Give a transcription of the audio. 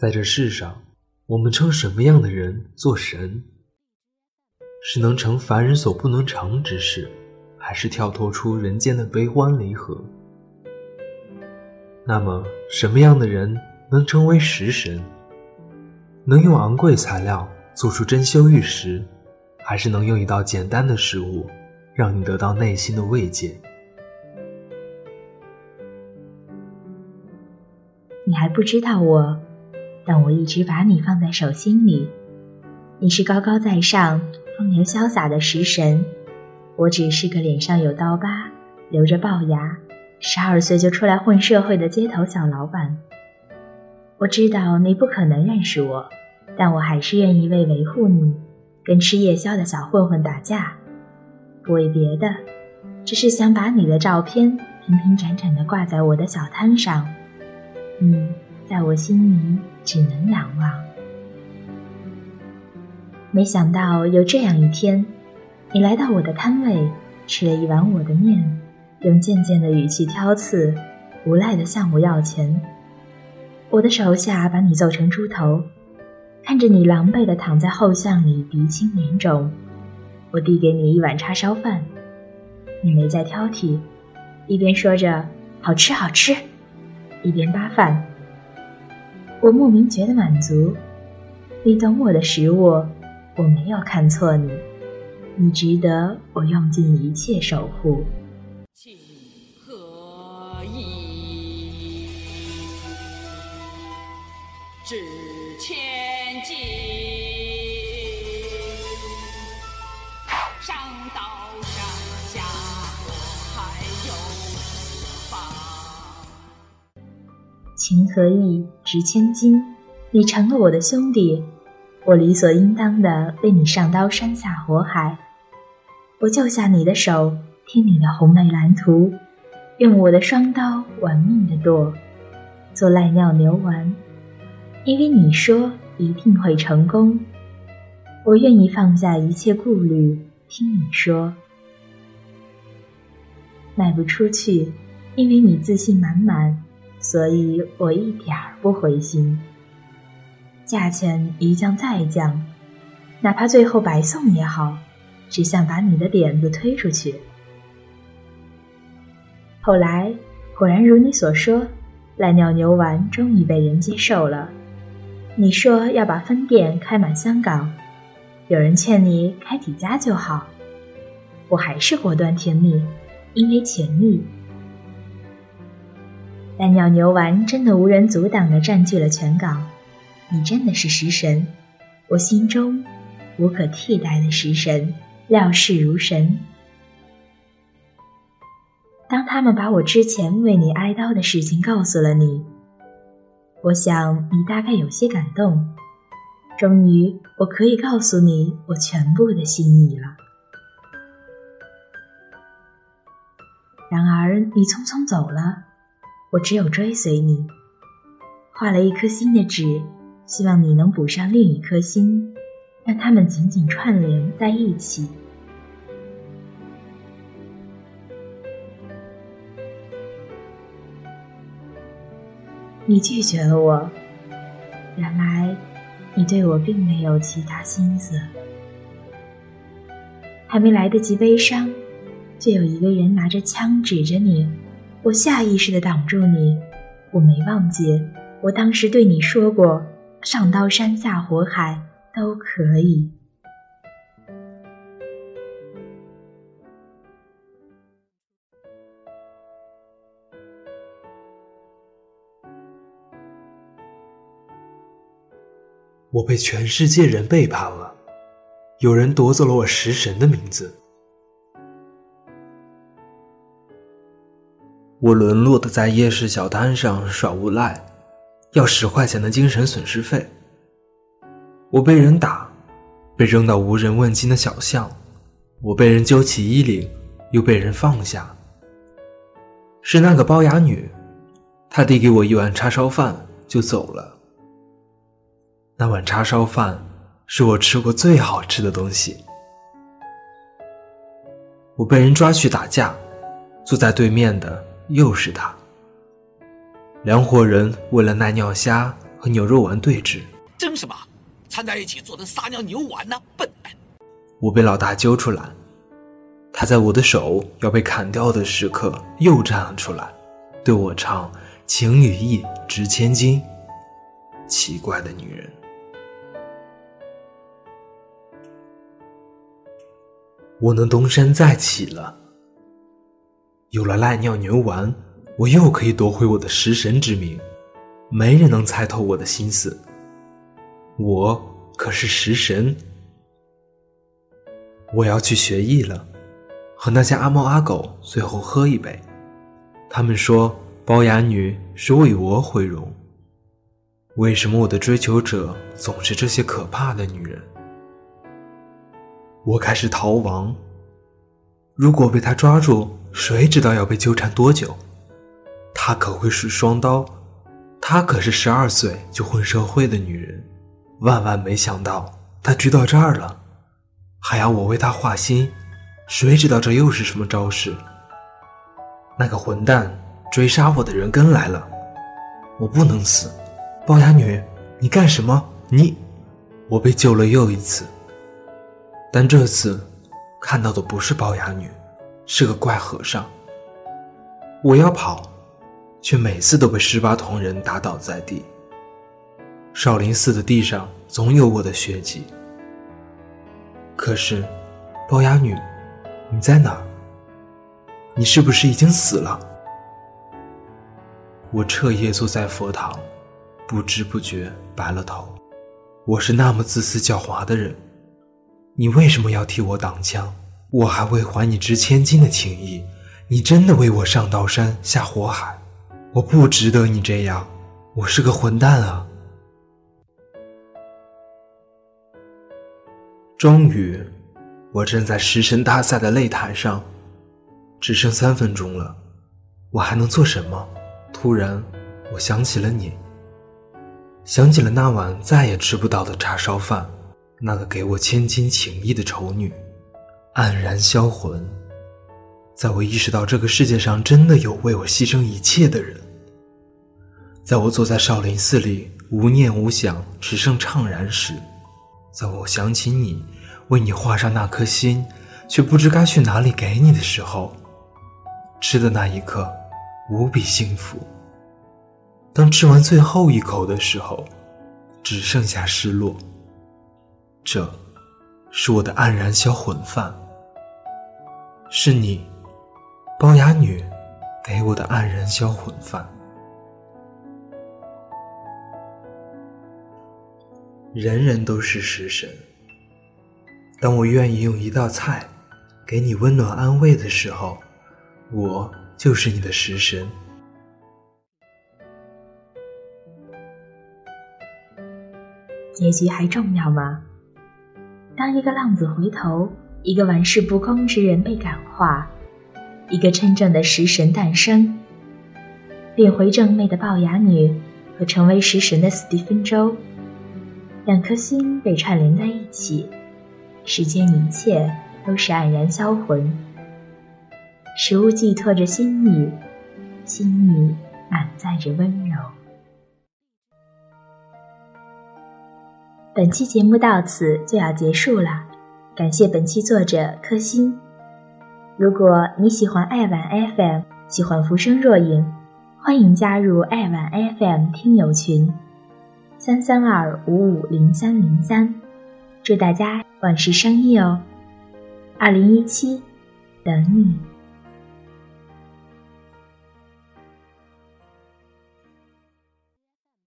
在这世上，我们称什么样的人做神？是能成凡人所不能成之事，还是跳脱出人间的悲欢离合？那么，什么样的人能成为食神？能用昂贵材料做出珍馐玉石，还是能用一道简单的食物，让你得到内心的慰藉？你还不知道我，但我一直把你放在手心里。你是高高在上、风流潇洒的食神，我只是个脸上有刀疤、留着龅牙、十二岁就出来混社会的街头小老板。我知道你不可能认识我，但我还是愿意为维护你，跟吃夜宵的小混混打架。不为别的，只是想把你的照片平平展展地挂在我的小摊上。你在我心里只能仰望。没想到有这样一天，你来到我的摊位，吃了一碗我的面，用渐渐的语气挑刺，无赖的向我要钱。我的手下把你揍成猪头，看着你狼狈的躺在后巷里，鼻青脸肿。我递给你一碗叉烧饭，你没再挑剔，一边说着好吃好吃。一边扒饭，我莫名觉得满足。你懂我的食物，我没有看错你，你值得我用尽一切守护。情何以值千金？情和义值千金，你成了我的兄弟，我理所应当的为你上刀山下火海。我救下你的手，听你的红梅蓝图，用我的双刀玩命的剁，做赖尿牛丸，因为你说一定会成功。我愿意放下一切顾虑，听你说。卖不出去，因为你自信满满。所以我一点儿不灰心。价钱一降再降，哪怕最后白送也好，只想把你的点子推出去。后来果然如你所说，赖尿牛丸终于被人接受了。你说要把分店开满香港，有人劝你开几家就好，我还是果断甜蜜，因为钱蜜。但鸟牛丸真的无人阻挡的占据了全港，你真的是食神，我心中无可替代的食神，料事如神。当他们把我之前为你挨刀的事情告诉了你，我想你大概有些感动。终于，我可以告诉你我全部的心意了。然而，你匆匆走了。我只有追随你，画了一颗心的纸，希望你能补上另一颗心，让它们紧紧串联在一起。你拒绝了我，原来你对我并没有其他心思。还没来得及悲伤，就有一个人拿着枪指着你。我下意识的挡住你，我没忘记，我当时对你说过，上刀山下火海都可以。我被全世界人背叛了，有人夺走了我食神的名字。我沦落的在夜市小摊上耍无赖，要十块钱的精神损失费。我被人打，被扔到无人问津的小巷，我被人揪起衣领，又被人放下。是那个龅牙女，她递给我一碗叉烧饭就走了。那碗叉烧饭是我吃过最好吃的东西。我被人抓去打架，坐在对面的。又是他。两伙人为了耐尿虾和牛肉丸对峙。争什么？掺在一起做成撒尿牛丸呢？笨蛋！我被老大揪出来，他在我的手要被砍掉的时刻又站了出来，对我唱：“情与义值千金。”奇怪的女人。我能东山再起了。有了赖尿牛丸，我又可以夺回我的食神之名，没人能猜透我的心思。我可是食神。我要去学艺了，和那些阿猫阿狗最后喝一杯。他们说龅牙女是为我毁容。为什么我的追求者总是这些可怕的女人？我开始逃亡。如果被他抓住，谁知道要被纠缠多久？他可会使双刀，她可是十二岁就混社会的女人。万万没想到，他追到这儿了，还要我为他画心。谁知道这又是什么招式？那个混蛋追杀我的人跟来了，我不能死。龅牙女，你干什么？你，我被救了又一次。但这次看到的不是龅牙女，是个怪和尚。我要跑，却每次都被十八铜人打倒在地。少林寺的地上总有我的血迹。可是，龅牙女，你在哪？你是不是已经死了？我彻夜坐在佛堂，不知不觉白了头。我是那么自私狡猾的人。你为什么要替我挡枪？我还未还你值千金的情谊，你真的为我上刀山下火海？我不值得你这样，我是个混蛋啊！终于，我站在食神大赛的擂台上，只剩三分钟了，我还能做什么？突然，我想起了你，想起了那晚再也吃不到的叉烧饭。那个给我千金情谊的丑女，黯然销魂。在我意识到这个世界上真的有为我牺牲一切的人，在我坐在少林寺里无念无想，只剩怅然时，在我想起你，为你画上那颗心，却不知该去哪里给你的时候，吃的那一刻无比幸福。当吃完最后一口的时候，只剩下失落。这，是我的黯然销魂饭。是你，龅牙女，给我的黯然销魂饭。人人都是食神。当我愿意用一道菜，给你温暖安慰的时候，我就是你的食神。结局还重要吗？当一个浪子回头，一个玩世不恭之人被感化，一个真正的食神诞生，变回正妹的龅牙女和成为食神的斯蒂芬周，两颗心被串联在一起，世间一切都是黯然销魂。食物寄托着心意，心意满载着温柔。本期节目到此就要结束了，感谢本期作者柯欣。如果你喜欢爱晚 FM，喜欢浮生若影，欢迎加入爱晚 FM 听友群：三三二五五零三零三。祝大家万事胜意哦！二零一七，等你。